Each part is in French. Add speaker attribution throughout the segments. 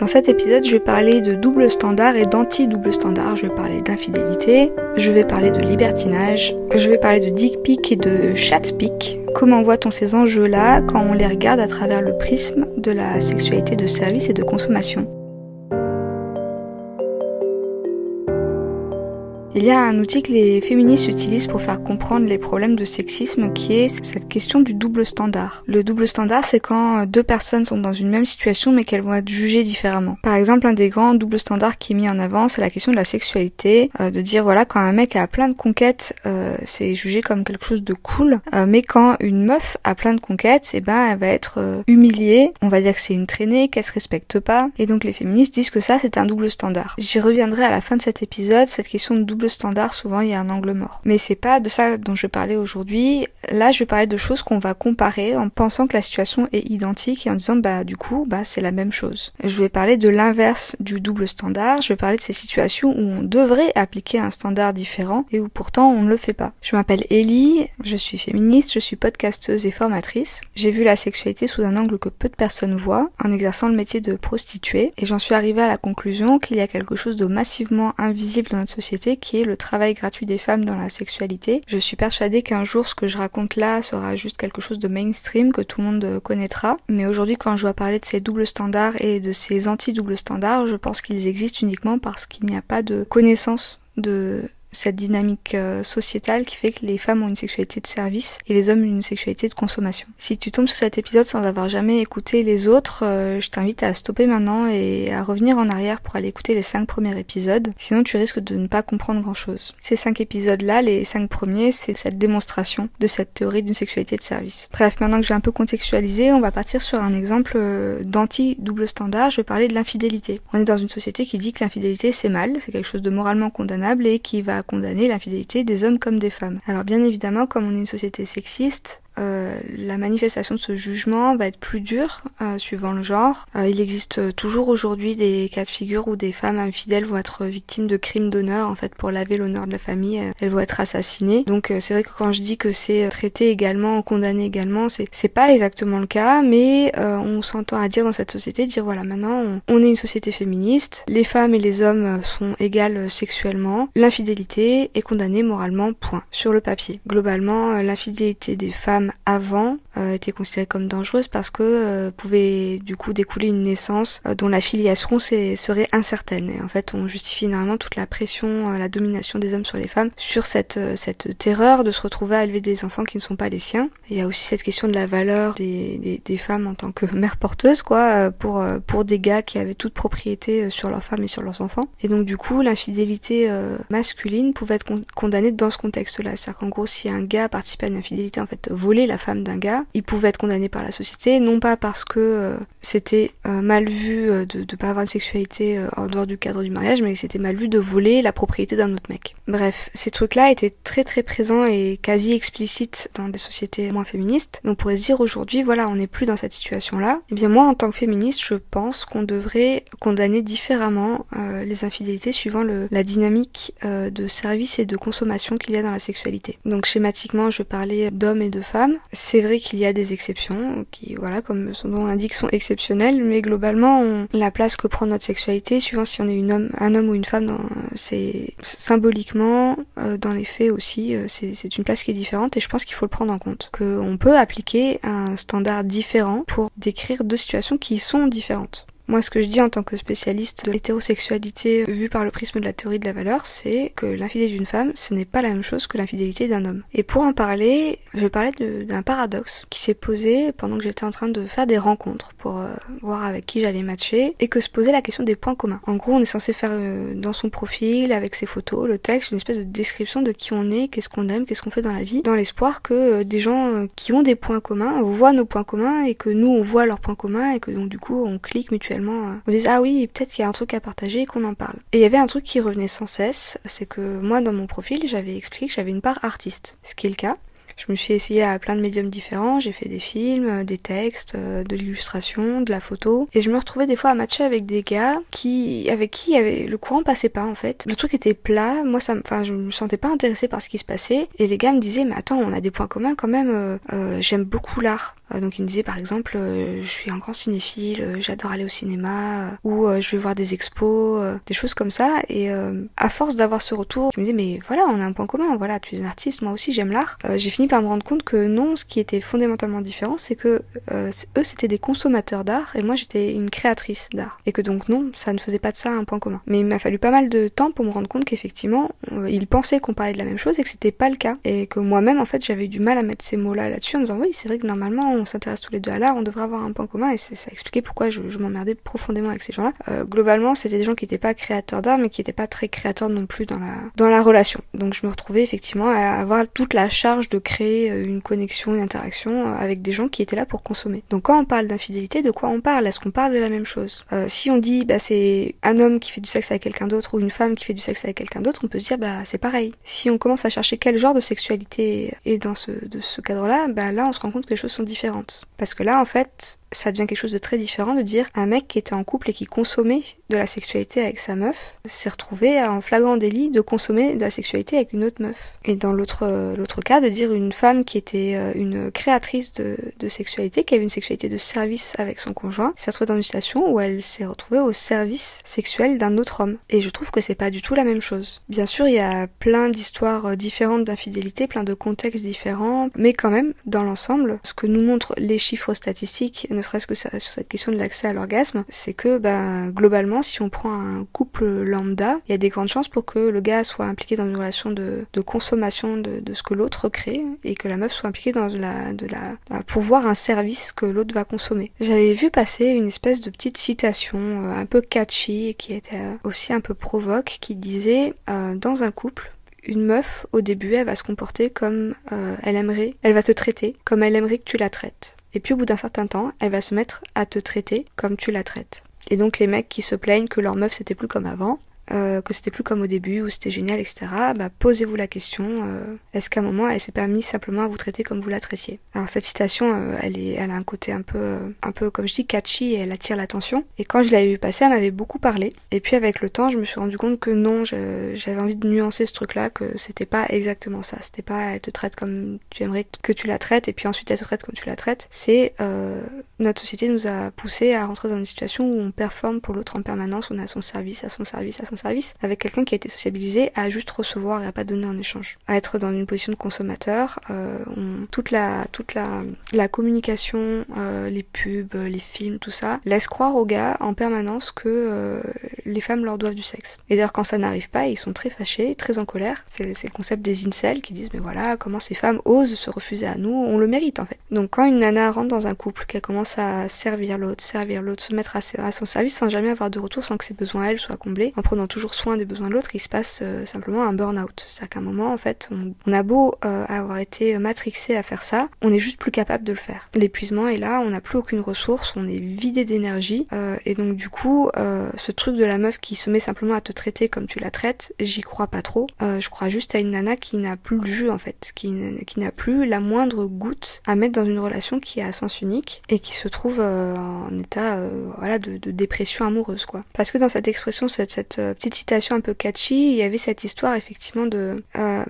Speaker 1: Dans cet épisode, je vais parler de double standard et d'anti-double standard. Je vais parler d'infidélité, je vais parler de libertinage, je vais parler de dick pic et de chat pic. Comment voit-on ces enjeux-là quand on les regarde à travers le prisme de la sexualité de service et de consommation? Il y a un outil que les féministes utilisent pour faire comprendre les problèmes de sexisme qui est cette question du double standard. Le double standard, c'est quand deux personnes sont dans une même situation mais qu'elles vont être jugées différemment. Par exemple, un des grands doubles standards qui est mis en avant, c'est la question de la sexualité, euh, de dire voilà, quand un mec a plein de conquêtes, euh, c'est jugé comme quelque chose de cool, euh, mais quand une meuf a plein de conquêtes, eh ben elle va être humiliée, on va dire que c'est une traînée, qu'elle se respecte pas, et donc les féministes disent que ça c'est un double standard. J'y reviendrai à la fin de cet épisode, cette question de double standard, souvent il y a un angle mort. Mais c'est pas de ça dont je parlais aujourd'hui. Là, je vais parler de choses qu'on va comparer en pensant que la situation est identique et en disant bah du coup bah c'est la même chose. Je vais parler de l'inverse du double standard. Je vais parler de ces situations où on devrait appliquer un standard différent et où pourtant on ne le fait pas. Je m'appelle Ellie, je suis féministe, je suis podcasteuse et formatrice. J'ai vu la sexualité sous un angle que peu de personnes voient en exerçant le métier de prostituée et j'en suis arrivée à la conclusion qu'il y a quelque chose de massivement invisible dans notre société qui le travail gratuit des femmes dans la sexualité. Je suis persuadée qu'un jour ce que je raconte là sera juste quelque chose de mainstream que tout le monde connaîtra. Mais aujourd'hui quand je dois parler de ces doubles standards et de ces anti-doubles standards, je pense qu'ils existent uniquement parce qu'il n'y a pas de connaissance de cette dynamique euh, sociétale qui fait que les femmes ont une sexualité de service et les hommes une sexualité de consommation. Si tu tombes sur cet épisode sans avoir jamais écouté les autres, euh, je t'invite à stopper maintenant et à revenir en arrière pour aller écouter les cinq premiers épisodes, sinon tu risques de ne pas comprendre grand chose. Ces cinq épisodes-là, les cinq premiers, c'est cette démonstration de cette théorie d'une sexualité de service. Bref, maintenant que j'ai un peu contextualisé, on va partir sur un exemple euh, d'anti-double standard, je vais parler de l'infidélité. On est dans une société qui dit que l'infidélité c'est mal, c'est quelque chose de moralement condamnable et qui va condamner l'infidélité des hommes comme des femmes. Alors bien évidemment, comme on est une société sexiste, euh, la manifestation de ce jugement va être plus dure euh, suivant le genre. Euh, il existe toujours aujourd'hui des cas de figure où des femmes infidèles vont être victimes de crimes d'honneur en fait pour laver l'honneur de la famille. Elles vont être assassinées. Donc c'est vrai que quand je dis que c'est traité également, condamné également, c'est c'est pas exactement le cas, mais on s'entend à dire dans cette société dire voilà maintenant on, on, est une société féministe, les femmes et les hommes sont égales sexuellement, l'infidélité est condamnée moralement. Point. Sur le papier. Globalement, l'infidélité des femmes avant euh, était considérée comme dangereuse parce que euh, pouvait du coup découler une naissance euh, dont la filiation serait incertaine. Et en fait, on justifie énormément toute la pression, la domination des hommes sur les femmes sur cette cette terreur de se retrouver à élever des enfants qui ne sont pas les siens. il y a aussi cette question de la valeur des, des, femmes en tant que mères porteuses, quoi, pour pour des gars qui avaient toute propriété sur leurs femmes et sur leurs enfants. Et donc du coup, l'infidélité masculine pouvait être condamnée dans ce contexte-là. C'est-à-dire qu'en gros, si un gars participait à une infidélité, en fait, la femme d'un gars, il pouvait être condamné par la société, non pas parce que euh, c'était euh, mal vu euh, de ne pas avoir une sexualité en dehors du cadre du mariage, mais c'était mal vu de voler la propriété d'un autre mec. Bref, ces trucs-là étaient très très présents et quasi explicites dans des sociétés moins féministes. Donc on pourrait se dire aujourd'hui, voilà, on n'est plus dans cette situation-là. Et eh bien moi, en tant que féministe, je pense qu'on devrait condamner différemment les infidélités suivant la dynamique de service et de consommation qu'il y a dans la sexualité. Donc schématiquement, je parler d'hommes et de femmes c'est vrai qu'il y a des exceptions qui, voilà, comme son nom l'indique, sont exceptionnelles, mais globalement, la place que prend notre sexualité, suivant si on est une homme, un homme ou une femme, c'est symboliquement, euh, dans les faits aussi, euh, c'est une place qui est différente et je pense qu'il faut le prendre en compte. Qu'on peut appliquer un standard différent pour décrire deux situations qui sont différentes. Moi, ce que je dis en tant que spécialiste de l'hétérosexualité vue par le prisme de la théorie de la valeur, c'est que l'infidélité d'une femme, ce n'est pas la même chose que l'infidélité d'un homme. Et pour en parler, je vais parler d'un paradoxe qui s'est posé pendant que j'étais en train de faire des rencontres pour euh, voir avec qui j'allais matcher et que se posait la question des points communs. En gros, on est censé faire euh, dans son profil, avec ses photos, le texte, une espèce de description de qui on est, qu'est-ce qu'on aime, qu'est-ce qu'on fait dans la vie, dans l'espoir que euh, des gens qui ont des points communs voient nos points communs et que nous on voit leurs points communs et que donc du coup on clique mutuellement euh, on dise ah oui peut-être qu'il y a un truc à partager et qu'on en parle. Et il y avait un truc qui revenait sans cesse, c'est que moi dans mon profil j'avais expliqué que j'avais une part artiste, ce qui est le cas. Je me suis essayée à plein de médiums différents, j'ai fait des films, euh, des textes, euh, de l'illustration, de la photo, et je me retrouvais des fois à matcher avec des gars qui, avec qui avait, le courant passait pas en fait. Le truc était plat, moi ça, enfin je me sentais pas intéressée par ce qui se passait, et les gars me disaient mais attends on a des points communs quand même, j'aime beaucoup l'art. Donc il me disait par exemple, je suis un grand cinéphile, j'adore aller au cinéma, ou je vais voir des expos, des choses comme ça. Et à force d'avoir ce retour, je me disais mais voilà, on a un point commun. Voilà, tu es un artiste, moi aussi j'aime l'art. j'ai fini par me rendre compte que non, ce qui était fondamentalement différent, c'est que eux c'était des consommateurs d'art et moi j'étais une créatrice d'art. Et que donc non, ça ne faisait pas de ça un point commun. Mais il m'a fallu pas mal de temps pour me rendre compte qu'effectivement, euh, ils pensaient qu'on parlait de la même chose et que c'était pas le cas. Et que moi-même, en fait, j'avais du mal à mettre ces mots-là là-dessus en me disant oui, c'est vrai que normalement, on s'intéresse tous les deux à l'art, on devrait avoir un point commun. Et ça expliquait pourquoi je, m'emmerdais profondément avec ces gens-là. Euh, globalement, c'était des gens qui n'étaient pas créateurs d'art, mais qui n'étaient pas très créateurs non plus dans la, dans la relation. Donc je me retrouvais effectivement à avoir toute la charge de créer euh, une connexion, une interaction avec des gens qui étaient là pour consommer. Donc quand on parle d'infidélité, de quoi on parle? Est-ce qu'on parle de la même chose? Si on dit bah c'est un homme qui fait du sexe avec quelqu'un d'autre ou une femme qui fait du sexe avec quelqu'un d'autre, on peut se dire bah c'est pareil. Si on commence à chercher quel genre de sexualité est dans ce, ce cadre-là, bah là on se rend compte que les choses sont différentes. différentes. Parce que là en fait, ça devient quelque chose de très différent de dire un mec qui était en couple et qui consommait de la sexualité avec sa meuf s'est retrouvé en flagrant délit de consommer de la sexualité avec une autre meuf. Et dans l'autre l'autre cas, de dire une femme qui était euh, une créatrice de, de sexualité, qui avait une sexualité de service avec son conjoint, s'est retrouvée dans une situation où elle s'est retrouvée au service sexuel d'un autre homme. Et je trouve que c'est pas du tout la même chose. Bien sûr, il y a plein d'histoires euh, différentes d'infidélité, plein de contextes différents, mais quand même, dans l'ensemble, ce que nous montrent les chiffres statistiques, ne serait-ce que sur cette question de l'accès à l'orgasme, c'est que bah, globalement, si on prend un couple lambda, il y a des grandes chances pour que le gars soit impliqué dans une relation de, consommation de, ce que l'autre crée et que la meuf soit impliquée dans la, de la, pour voir un service que l'autre va consommer. J'avais vu passer une espèce de petite citation euh, un peu catchy qui était euh, aussi un peu provoque qui disait euh, dans un couple une meuf, au début, elle va se comporter comme elle aimerait, elle va te traiter comme elle aimerait que tu la traites. Et puis au bout d'un certain temps, elle va se mettre à te traiter comme tu la traites. Et donc les mecs qui se plaignent que leur meuf c'était plus comme avant, euh, que c'était plus comme au début, où c'était génial, etc., bah, posez-vous la question, euh, est-ce qu'à un moment, elle s'est permis simplement à vous traiter comme vous la traitiez? Alors cette citation, euh, elle, est, elle a un côté un peu, un peu, comme je dis, catchy, elle attire l'attention. Et quand je l'avais vu passer, elle m'avait beaucoup parlé. Et puis avec le temps, je me suis rendu compte que non, j'avais envie de nuancer ce truc-là, que c'était pas exactement ça. C'était pas, elle te traite comme tu aimerais que tu la traites, et puis ensuite elle te traite comme tu la traites. C'est, notre société nous a poussé à rentrer dans une situation où on performe pour l'autre en permanence, on a son service, à son service, à son service, avec quelqu'un qui a été sociabilisé à juste recevoir et à pas donner en échange, à être dans une position de consommateur. Euh, toute la toute la, la communication, euh, les pubs, les films, tout ça laisse croire aux gars en permanence que euh, les femmes leur doivent du sexe. Et d'ailleurs quand ça n'arrive pas, ils sont très fâchés, très en colère. C'est le concept des incels qui disent mais voilà comment ces femmes osent se refuser à nous, on le mérite en fait. Donc quand une nana rentre dans un couple, qu'elle commence à servir l'autre, servir l'autre, se mettre à, son service sans jamais avoir de retour, sans que ses besoins elle soient comblés, en prenant toujours soin des besoins de l'autre, il se passe euh, simplement un burn-out. C'est-à-dire qu'à un moment, en fait, on, a beau euh, avoir été matrixé à faire ça, on est juste plus capable de le faire. L'épuisement est là, on n'a plus aucune ressource, on est vidé d'énergie, euh, et donc du coup, ce truc de la meuf qui se met simplement à te traiter comme tu la traites, j'y crois pas trop. je crois juste à une nana qui n'a plus le jus en fait, qui, qui n'a plus la moindre goutte à mettre dans une relation qui est à sens unique et qui se trouve en état voilà de, dépression amoureuse quoi. Parce que dans cette expression, cette petite citation un peu catchy, il y avait cette histoire effectivement de... Euh,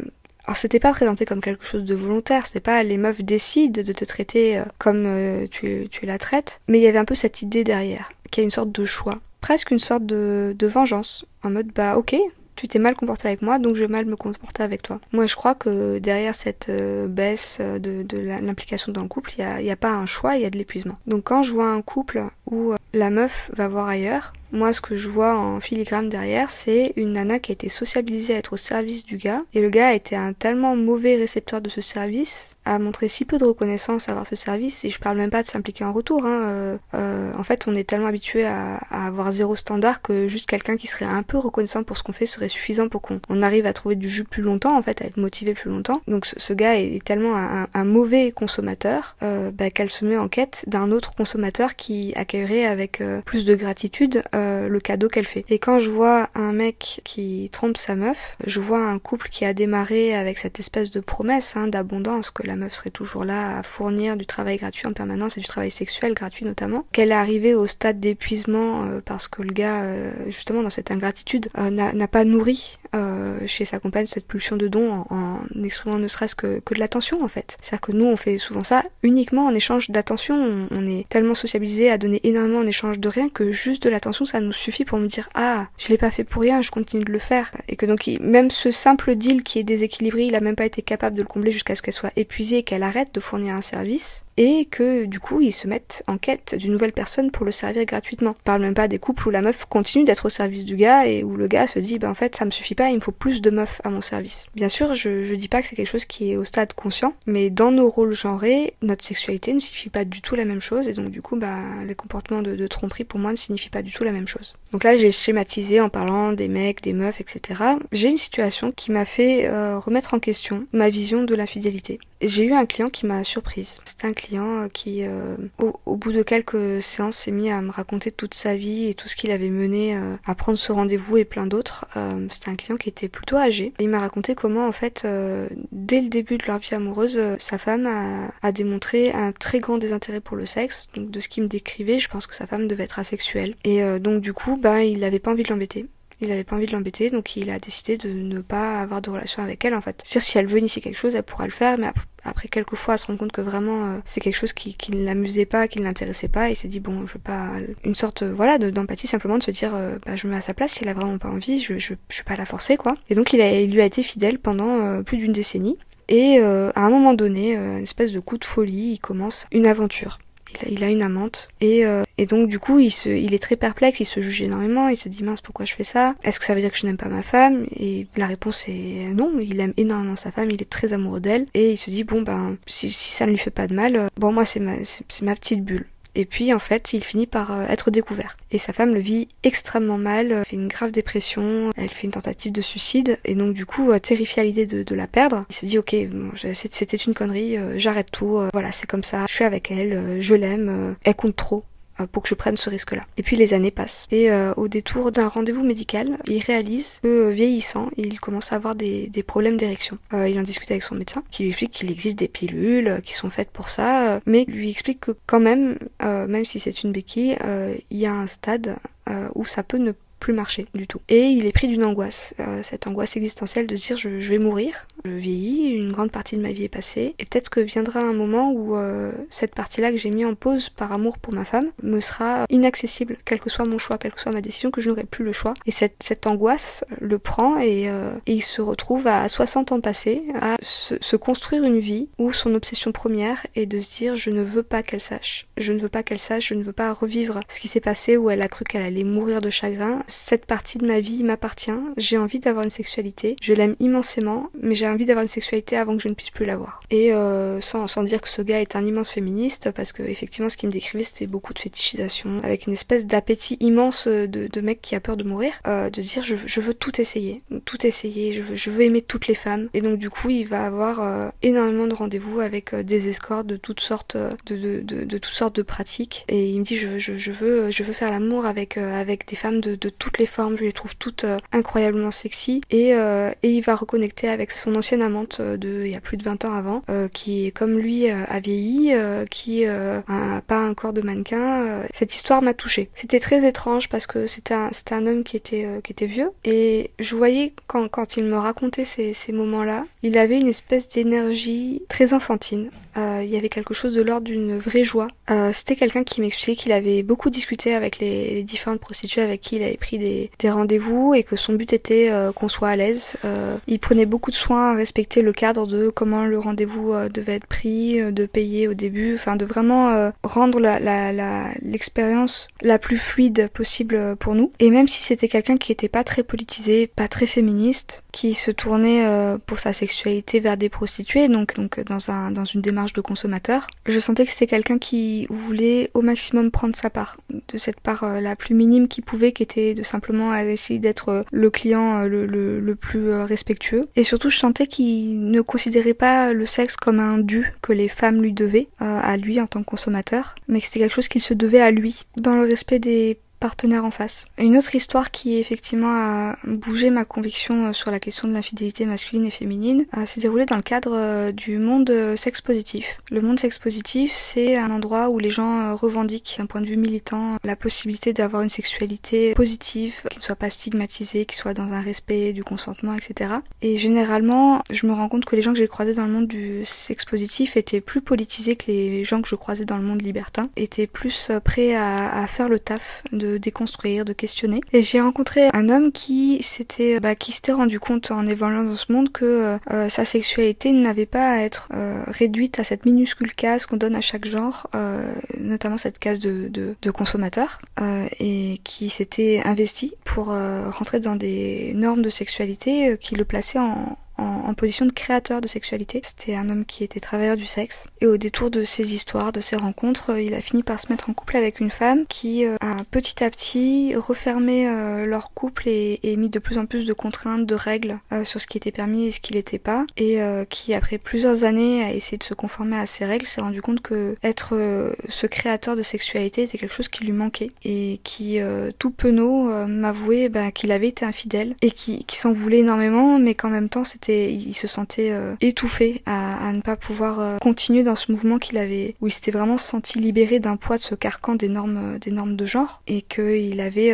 Speaker 1: alors c'était pas présenté comme quelque chose de volontaire, c'était pas les meufs décident de te traiter euh, comme euh, tu, tu la traites, mais il y avait un peu cette idée derrière, qui a une sorte de choix, presque une sorte de, de vengeance, en mode bah ok, tu t'es mal comporté avec moi, donc je vais mal me comporter avec toi. Moi, je crois que derrière cette baisse de, de l'implication dans le couple, il n'y a, a, pas un choix, il y a de l'épuisement. Donc quand je vois un couple où la meuf va voir ailleurs, moi, ce que je vois en filigrane derrière, c'est une nana qui a été sociabilisée à être au service du gars. Et le gars a été un tellement mauvais récepteur de ce service, a montré si peu de reconnaissance à avoir ce service. Et je parle même pas de s'impliquer en retour. Hein. Euh, euh, en fait, on est tellement habitué à, avoir zéro standard que juste quelqu'un qui serait un peu reconnaissant pour ce qu'on fait serait suffisant pour qu'on arrive à trouver du jus plus longtemps, en fait, à être motivé plus longtemps. Donc ce, gars est tellement un, mauvais consommateur euh, bah, qu'elle se met en quête d'un autre consommateur qui accueillerait avec plus de gratitude euh, le cadeau qu'elle fait. Et quand je vois un mec qui trompe sa meuf, je vois un couple qui a démarré avec cette espèce de promesse hein, d'abondance, que la meuf serait toujours là à fournir du travail gratuit en permanence et du travail sexuel gratuit notamment, qu'elle est arrivée au stade d'épuisement euh, parce que le gars, euh, justement dans cette ingratitude, n'a pas nourri chez sa compagne cette pulsion de don en, en exprimant ne serait-ce que, que de l'attention en fait. C'est-à-dire que nous on fait souvent ça uniquement en échange d'attention. On, est tellement sociabilisé à donner énormément en échange de rien que juste de l'attention ça nous suffit pour me dire ah je l'ai pas fait pour rien, je continue de le faire. Et que donc même ce simple deal qui est déséquilibré, il a même pas été capable de le combler jusqu'à ce qu'elle soit épuisée et qu'elle arrête de fournir un service et que du coup ils se mettent en quête d'une nouvelle personne pour le servir gratuitement. On parle même pas des couples où la meuf continue d'être au service du gars et où le gars se dit ben en fait ça me suffit pas, il me faut plus de meufs à mon service. Bien sûr, je, je dis pas que c'est quelque chose qui est au stade conscient, mais dans nos rôles genrés, notre sexualité ne signifie pas du tout la même chose et donc du coup bah les comportements de, de tromperie pour moi ne signifient pas du tout la même chose. Donc là j'ai schématisé en parlant des mecs, des meufs, etc. J'ai une situation qui m'a fait euh, remettre en question ma vision de l'infidélité. J'ai eu un client qui m'a surprise. C'était un client euh, qui, euh, au, bout de quelques séances, s'est mis à me raconter toute sa vie et tout ce qu'il avait mené euh, à prendre ce rendez-vous et plein d'autres. C'était un client qui était plutôt âgé. il m'a raconté comment, en fait, dès le début de leur vie amoureuse, sa femme a, a, démontré un très grand désintérêt pour le sexe. Donc, de ce qu'il me décrivait, je pense que sa femme devait être asexuelle. Et donc, du coup, bah, il n'avait pas envie de l'embêter il avait pas envie de l'embêter, donc il a décidé de ne pas avoir de relation avec elle en fait. C'est-à-dire si elle veut initier quelque chose, elle pourra le faire, mais après, quelques fois, elle se rend compte que vraiment euh, c'est quelque chose qui, qui ne l'amusait pas, qui ne l'intéressait pas, et il s'est dit bon, je veux pas une sorte voilà d'empathie simplement de se dire euh, bah je me mets à sa place, si elle a vraiment pas envie, je je, je vais pas la forcer quoi. Et donc il, a, il lui a été fidèle pendant euh, plus d'une décennie. Et à un moment donné, une espèce de coup de folie, il commence une aventure il a, une amante. Et, euh, et donc du coup il, se, il est très perplexe, il se juge énormément, il se dit mince pourquoi je fais ça? Est-ce que ça veut dire que je n'aime pas ma femme? Et la réponse est non, il aime énormément sa femme, il est très amoureux d'elle. Et il se dit bon ben si, si ça ne lui fait pas de mal, euh, bon moi c'est ma, c'est ma petite bulle. Et puis en fait, il finit par euh, être découvert. Et sa femme le vit extrêmement mal, euh, fait une grave dépression, elle fait une tentative de suicide, et donc du coup, euh, terrifié à l'idée de, la perdre, il se dit ok, c'était une connerie, j'arrête tout, voilà, c'est comme ça, je suis avec elle, je l'aime, elle compte trop, pour que je prenne ce risque-là. Et puis les années passent. Et euh, au détour d'un rendez-vous médical, il réalise que euh, vieillissant, il commence à avoir des, des problèmes d'érection. il en discute avec son médecin, qui lui explique qu'il existe des pilules qui sont faites pour ça, mais lui explique que quand même, même si c'est une béquille, il y a un stade où ça peut ne plus marcher du tout. Et il est pris d'une angoisse, euh, cette angoisse existentielle de dire je, je, vais mourir, je vieillis, une grande partie de ma vie est passée, et peut-être que viendra un moment où euh, cette partie-là que j'ai mis en pause par amour pour ma femme me sera inaccessible, quel que soit mon choix, quelle que soit ma décision, que je n'aurai plus le choix. Et cette, cette angoisse le prend et, euh, il se retrouve à 60 ans passés à se, se construire une vie où son obsession première est de se dire je ne veux pas qu'elle sache, je ne veux pas qu'elle sache, je ne veux pas revivre ce qui s'est passé où elle a cru qu'elle allait mourir de chagrin, cette partie de ma vie m'appartient, j'ai envie d'avoir une sexualité, je l'aime immensément, mais j'ai envie d'avoir une sexualité avant que je ne puisse plus l'avoir. Et euh, sans, sans dire que ce gars est un immense féministe, parce que effectivement ce qu'il me décrivait c'était beaucoup de fétichisation, avec une espèce d'appétit immense de, de mec qui a peur de mourir, euh, de dire je, je, veux tout essayer, tout essayer, je veux, je veux aimer toutes les femmes, et donc du coup il va avoir euh, énormément de rendez-vous avec euh, des escorts de toutes sortes de, de, de, de, toutes sortes de pratiques, et il me dit je, je, je veux je veux faire l'amour avec avec des femmes de, de toutes les formes, je les trouve toutes euh, incroyablement sexy et, euh, et il va reconnecter avec son ancienne amante euh, de il y a plus de 20 ans avant, qui comme lui a vieilli, qui a pas un corps de mannequin. Cette histoire m'a touchée. C'était très étrange parce que c'était un, c'était un homme qui était, qui était vieux et je voyais quand, quand il me racontait ces, ces moments-là, il avait une espèce d'énergie très enfantine. Il y avait quelque chose de l'ordre d'une vraie joie. c'était quelqu'un qui m'expliquait qu'il avait beaucoup discuté avec les, les différentes prostituées avec qui il avait pris des, rendez-vous et que son but était euh, qu'on soit à l'aise. Euh, il prenait beaucoup de soin à respecter le cadre de comment le rendez-vous euh, devait être pris, de payer au début, enfin de vraiment rendre l'expérience la, la, plus fluide possible pour nous. Et même si c'était quelqu'un qui était pas très politisé, pas très féministe, qui se tournait pour sa sexualité vers des prostituées, donc donc dans un dans une démarche de consommateur, je sentais que c'était quelqu'un qui voulait au maximum prendre sa part, de cette part la plus minime qu'il pouvait, qui était de simplement à essayer d'être euh, le client euh, le, le, plus euh, respectueux. Et surtout, je sentais qu'il ne considérait pas le sexe comme un dû que les femmes lui devaient, à lui en tant que consommateur, mais que c'était quelque chose qu'il se devait à lui, dans le respect des partenaire en face. Une autre histoire qui effectivement a bougé ma conviction sur la question de l'infidélité masculine et féminine s'est déroulée dans le cadre du monde sex positif. Le monde sex positif, c'est un endroit où les gens revendiquent d'un point de vue militant la possibilité d'avoir une sexualité positive, qui ne soit pas stigmatisée, qui soit dans un respect du consentement, etc. Et généralement, je me rends compte que les gens que j'ai croisés dans le monde du sex positif étaient plus politisés que les gens que je croisais dans le monde libertin, étaient plus euh, prêts à, faire le taf, de déconstruire, de questionner. Et j'ai rencontré un homme qui s'était bah, qui s'était rendu compte en évoluant dans ce monde que euh, euh, sa sexualité n'avait pas à être réduite à cette minuscule case qu'on donne à chaque genre, notamment cette case de, de, de consommateur, et qui s'était investi pour rentrer dans des normes de sexualité qui le plaçaient en, en, position de créateur de sexualité. C'était un homme qui était travailleur du sexe. Et au détour de ses histoires, de ses rencontres, euh, il a fini par se mettre en couple avec une femme qui euh, a petit à petit refermé euh, leur couple et, mis de plus en plus de contraintes, de règles sur ce qui était permis et ce qui l'était pas. Et qui, après plusieurs années à essayer de se conformer à ces règles, s'est rendu compte que être ce créateur de sexualité était quelque chose qui lui manquait. Et qui, tout penaud, m'avouait bah, qu'il avait été infidèle et qui, qui s'en voulait énormément, mais qu'en même temps c'était il se sentait euh, étouffé à, ne pas pouvoir euh, continuer dans ce mouvement qu'il avait, où il s'était vraiment senti libéré d'un poids de ce carcan des normes, euh, des normes de genre, et qu'il avait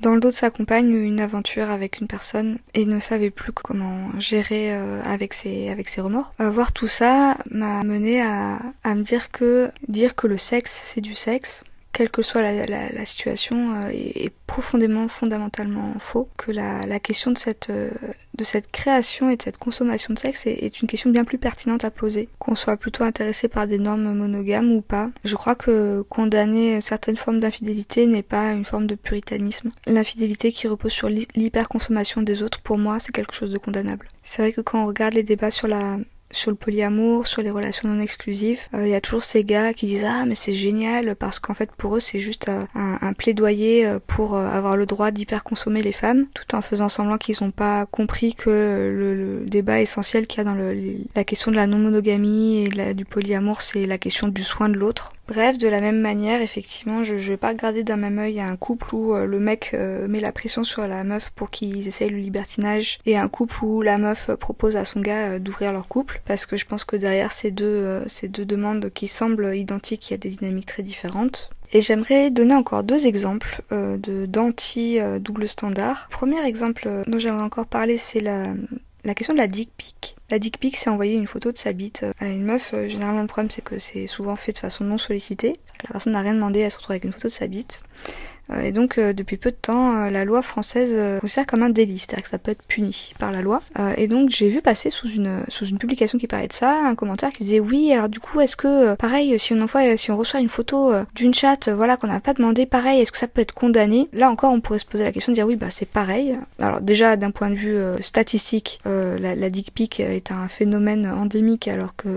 Speaker 1: dans le dos de sa compagne une aventure avec une personne et ne savait plus comment gérer avec ses, avec ses remords. voir tout ça m'a mené à, à me dire que dire que le sexe c'est du sexe, quelle que soit la, situation, euh, est, profondément, fondamentalement faux. Que la, la question de cette, euh, de cette création et de cette consommation de sexe est, est une question bien plus pertinente à poser. Qu'on soit plutôt intéressé par des normes monogames ou pas. Je crois que condamner certaines formes d'infidélité n'est pas une forme de puritanisme. L'infidélité qui repose sur l'hyperconsommation des autres, pour moi, c'est quelque chose de condamnable. C'est vrai que quand on regarde les débats sur la sur le polyamour, sur les relations non exclusives, il euh, y a toujours ces gars qui disent ah mais c'est génial parce qu'en fait pour eux c'est juste euh, un, plaidoyer euh, pour avoir le droit d'hyper consommer les femmes, tout en faisant semblant qu'ils n'ont pas compris que le, débat essentiel qu'il y a dans le, la question de la non monogamie et du polyamour c'est la question du soin de l'autre Bref, de la même manière, effectivement, je, je vais pas regarder d'un même œil un couple où euh, le mec euh, met la pression sur la meuf pour qu'ils essayent le libertinage et un couple où la meuf propose à son gars euh, d'ouvrir leur couple parce que je pense que derrière ces deux, ces deux demandes qui semblent identiques, il y a des dynamiques très différentes. Et j'aimerais donner encore deux exemples de d'anti double standard. Premier exemple dont j'aimerais encore parler, c'est la la question de la dick pic. La dick pic, c'est envoyer une photo de sa bite à une meuf. Euh, généralement, le problème, c'est que c'est souvent fait de façon non sollicitée. La personne n'a rien demandé, elle se retrouve avec une photo de sa bite. Euh, et donc, euh, depuis peu de temps, euh, la loi française considère comme un délit, c'est-à-dire que ça peut être puni par la loi. et donc, j'ai vu passer sous une sous une publication qui parlait de ça, un commentaire qui disait oui, alors du coup, est-ce que pareil, si on envoie, si on reçoit une photo d'une chatte, voilà, qu'on n'a pas demandé, pareil, est-ce que ça peut être condamné? Là encore, on pourrait se poser la question de dire oui, bah c'est pareil. Alors déjà, d'un point de vue statistique, la, la dick pic est un phénomène endémique, alors que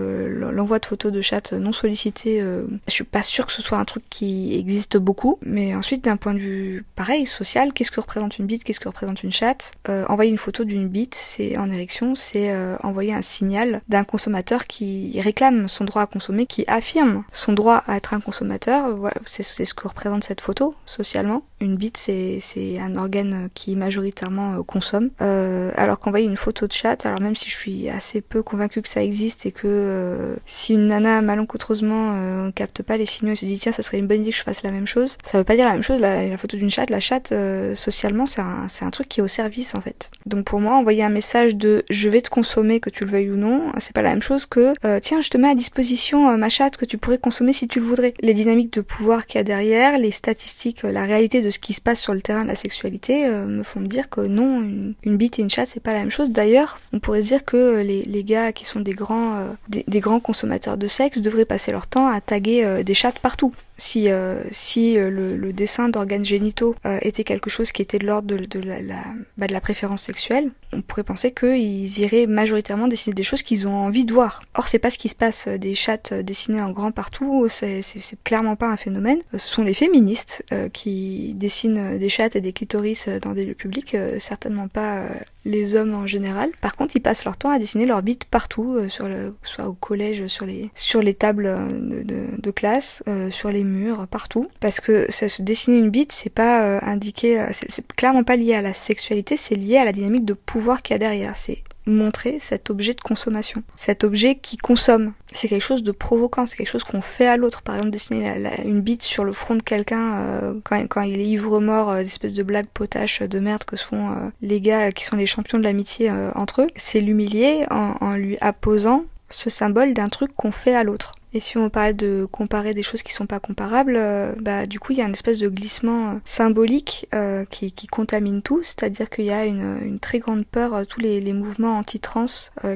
Speaker 1: l'envoi de photos de chattes non sollicitées, je suis pas sûre que ce soit un truc qui existe beaucoup. Mais ensuite, d'un point de vue pareil, social, qu'est-ce que représente une bite, qu'est-ce que représente une chatte euh, Envoyer une photo d'une bite, c'est en érection, c'est euh, envoyer un signal d'un consommateur qui réclame son droit à consommer, qui affirme son droit à être un consommateur. Voilà, c'est ce que représente cette photo socialement. Une bite, c'est un organe qui majoritairement euh, consomme. Alors qu'envoyer une photo de chatte, alors même si je suis assez peu convaincue que ça existe et que si une nana malencontreusement capte pas les signaux et se dit tiens ça serait une bonne idée que je fasse la même chose, ça veut pas dire la même chose. La, photo d'une chatte, la chatte, euh, socialement, c'est un, truc qui est au service, en fait. Donc pour moi, envoyer un message de je vais te consommer, que tu le veuilles ou non, c'est pas la même chose que euh, tiens, je te mets à disposition euh, ma chatte que tu pourrais consommer si tu le voudrais. Les dynamiques de pouvoir qu'il y a derrière, les statistiques, la réalité de ce qui se passe sur le terrain de la sexualité me font me dire que non, une, bite et une chatte, c'est pas la même chose. D'ailleurs, on pourrait dire que les, gars qui sont des grands, des, grands consommateurs de sexe devraient passer leur temps à taguer des chattes partout si, euh, si euh, le, le, dessin d'organes génitaux euh, était quelque chose qui était de l'ordre de, la, la bah, de la préférence sexuelle, on pourrait penser qu'ils iraient majoritairement dessiner des choses qu'ils ont envie de voir. Or, c'est pas ce qui se passe. Des chattes dessinées en grand partout, c'est clairement pas un phénomène. Ce sont les féministes qui dessinent des chattes et des clitoris dans des lieux publics, certainement pas les hommes en général. Par contre, ils passent leur temps à dessiner leur bite partout, euh, soit au collège, sur les, tables de, classe, euh, sur les murs, partout. Parce que ça, se dessiner une bite, c'est pas euh, indiqué, c'est clairement pas lié à la sexualité, c'est lié à la dynamique de pouvoir qu'il y a derrière. C'est montrer cet objet de consommation, cet objet qui consomme. C'est quelque chose de provoquant, c'est quelque chose qu'on fait à l'autre. Par exemple, dessiner une bite sur le front de quelqu'un euh, quand, il est ivre-mort, euh, des espèces de blagues potaches de merde que se font euh, les gars qui sont les champions de l'amitié entre eux. C'est l'humilier en lui apposant ce symbole d'un truc qu'on fait à l'autre. Et si on parle de comparer des choses qui sont pas comparables, euh, bah du coup il y a une espèce de glissement euh, symbolique euh, qui, qui, contamine tout, c'est-à-dire qu'il y a une, une, très grande peur, tous les, les mouvements anti-trans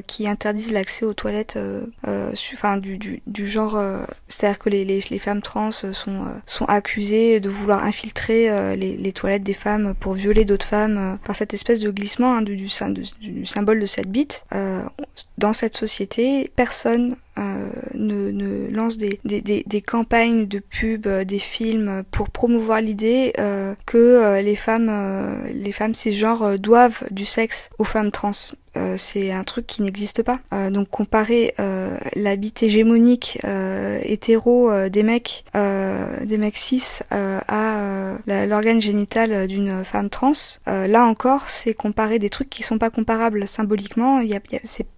Speaker 1: qui interdisent l'accès aux toilettes, enfin du, du, du genre, c'est-à-dire que les, les, les, femmes trans sont sont accusées de vouloir infiltrer les, les, toilettes des femmes pour violer d'autres femmes par cette espèce de glissement hein, du, du, du, symbole de cette bite. dans cette société, personne euh, ne, ne, lance des, des, campagnes de pub, euh, des films pour promouvoir l'idée euh, que les femmes, les femmes cisgenres doivent du sexe aux femmes trans. Euh, c'est un truc qui n'existe pas. Euh, donc comparer euh, la hégémonique hétéro des mecs, des mecs cis à l'organe génital d'une femme trans, là encore, c'est comparer des trucs qui sont pas comparables symboliquement. Y a,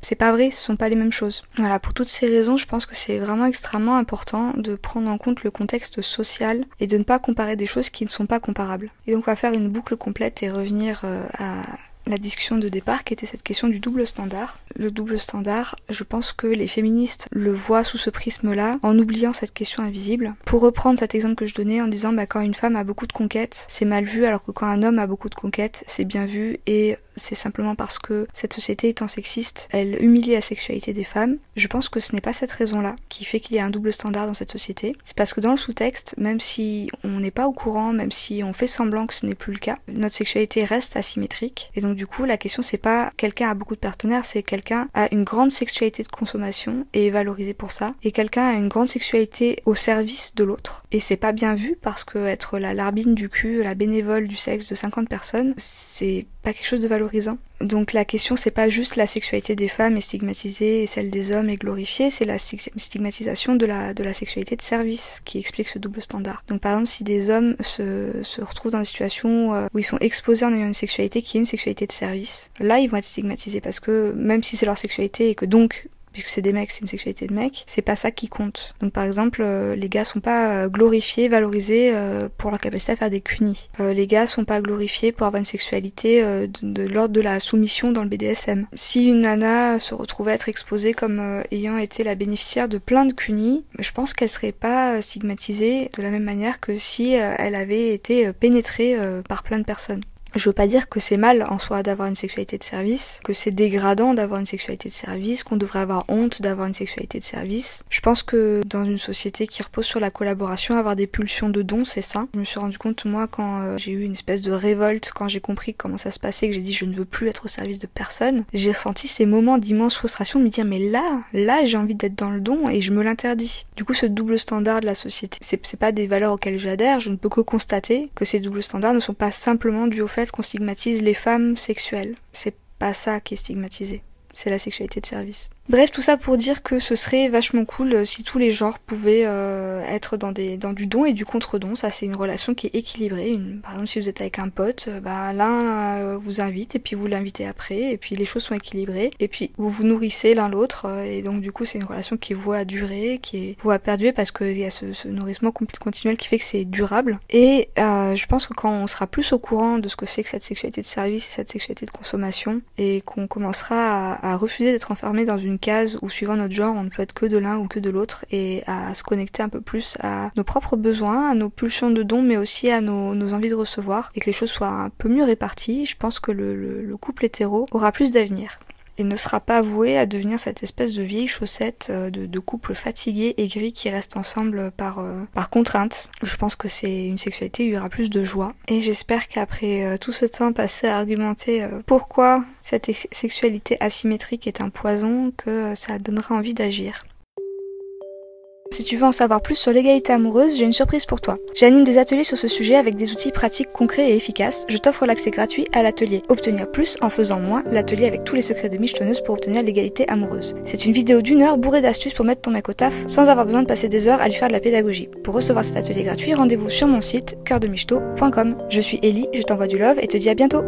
Speaker 1: c'est pas vrai, ce sont pas les mêmes choses. Voilà, pour toutes ces raisons, je pense que c'est vraiment extrêmement important de prendre en compte le contexte social et de ne pas comparer des choses qui ne sont pas comparables. Et donc on va faire une boucle complète et revenir à la discussion de départ qui était cette question du double standard. Le double standard, je pense que les féministes le voient sous ce prisme-là en oubliant cette question invisible. Pour reprendre cet exemple que je donnais en disant bah, quand une femme a beaucoup de conquêtes, c'est mal vu alors que quand un homme a beaucoup de conquêtes, c'est bien vu et c'est simplement parce que cette société étant sexiste, elle humilie la sexualité des femmes. Je pense que ce n'est pas cette raison-là qui fait qu'il y a un double standard dans cette société. C'est parce que dans le sous-texte, même si on n'est pas au courant, même si on fait semblant que ce n'est plus le cas, notre sexualité reste asymétrique et donc du coup, la question c'est pas quelqu'un a beaucoup de partenaires, c'est quelqu'un a une grande sexualité de consommation et est valorisé pour ça, et quelqu'un a une grande sexualité au service de l'autre. Et c'est pas bien vu parce que être la larbine du cul, la bénévole du sexe de 50 personnes, c'est pas quelque chose de valorisant. Donc la question c'est pas juste la sexualité des femmes est stigmatisée et celle des hommes est glorifiée, c'est la stigmatisation de la, de la sexualité de service qui explique ce double standard. Donc par exemple si des hommes se, se retrouvent dans des situations euh, où ils sont exposés en ayant une sexualité qui est une sexualité de service, là ils vont être stigmatisés parce que même si c'est leur sexualité et que donc puisque c'est des mecs, c'est une sexualité de mecs, c'est pas ça qui compte. Donc par exemple, euh, les gars sont pas euh, glorifiés, valorisés euh, pour leur capacité à faire des cunis. les gars sont pas glorifiés pour avoir une sexualité de, de l'ordre de la soumission dans le BDSM. Si une nana se retrouvait être exposée comme ayant été la bénéficiaire de plein de cunis, je pense qu'elle serait pas stigmatisée de la même manière que si elle avait été pénétrée par plein de personnes. Je veux pas dire que c'est mal en soi d'avoir une sexualité de service, que c'est dégradant d'avoir une sexualité de service, qu'on devrait avoir honte d'avoir une sexualité de service. Je pense que dans une société qui repose sur la collaboration, avoir des pulsions de dons, c'est ça. Je me suis rendu compte moi quand euh, j'ai eu une espèce de révolte, quand j'ai compris comment ça se passait, que j'ai dit je ne veux plus être au service de personne. J'ai ressenti ces moments d'immense frustration de me dire mais là, là j'ai envie d'être dans le don et je me l'interdis. Du coup ce double standard de la société, c'est pas des valeurs auxquelles j'adhère, je ne peux que constater que ces doubles standards ne sont pas simplement dus au fait qu'on stigmatise les femmes sexuelles. C'est pas ça qui est stigmatisé. C'est la sexualité de service. Bref, tout ça pour dire que ce serait vachement cool euh, si tous les genres pouvaient euh, être dans des dans du don et du contre-don. Ça, c'est une relation qui est équilibrée. Une, par exemple, si vous êtes avec un pote, euh, bah l'un vous invite et puis vous l'invitez après, et puis les choses sont équilibrées, et puis vous vous nourrissez l'un l'autre, et donc du coup, c'est une relation qui à durer, qui à perdurer parce qu'il y a ce, ce, nourrissement continuel qui fait que c'est durable. Et je pense que quand on sera plus au courant de ce que c'est que cette sexualité de service et cette sexualité de consommation, et qu'on commencera à, à refuser d'être enfermé dans une case où suivant notre genre on ne peut être que de l'un ou que de l'autre et à se connecter un peu plus à nos propres besoins, à nos pulsions de dons mais aussi à nos, envies de recevoir et que les choses soient un peu mieux réparties, je pense que le, le, le couple hétéro aura plus d'avenir et ne sera pas voué à devenir cette espèce de vieille chaussette euh, de, couple fatigué, aigri qui reste ensemble par, euh, par contrainte. Je pense que c'est une sexualité où il y aura plus de joie. Et j'espère qu'après euh, tout ce temps passé à argumenter pourquoi cette sexualité asymétrique est un poison, que ça donnera envie d'agir. Si tu veux en savoir plus sur l'égalité amoureuse, j'ai une surprise pour toi. J'anime des ateliers sur ce sujet avec des outils pratiques concrets et efficaces. Je t'offre l'accès gratuit à l'atelier Obtenir plus en faisant moins, l'atelier avec tous les secrets de michetonneuse pour obtenir l'égalité amoureuse. C'est une vidéo d'une heure bourrée d'astuces pour mettre ton mec au taf sans avoir besoin de passer des heures à lui faire de la pédagogie. Pour recevoir cet atelier gratuit, rendez-vous sur mon site cœurdemichto.com. Je suis Ellie, je t'envoie du love et te dis à bientôt.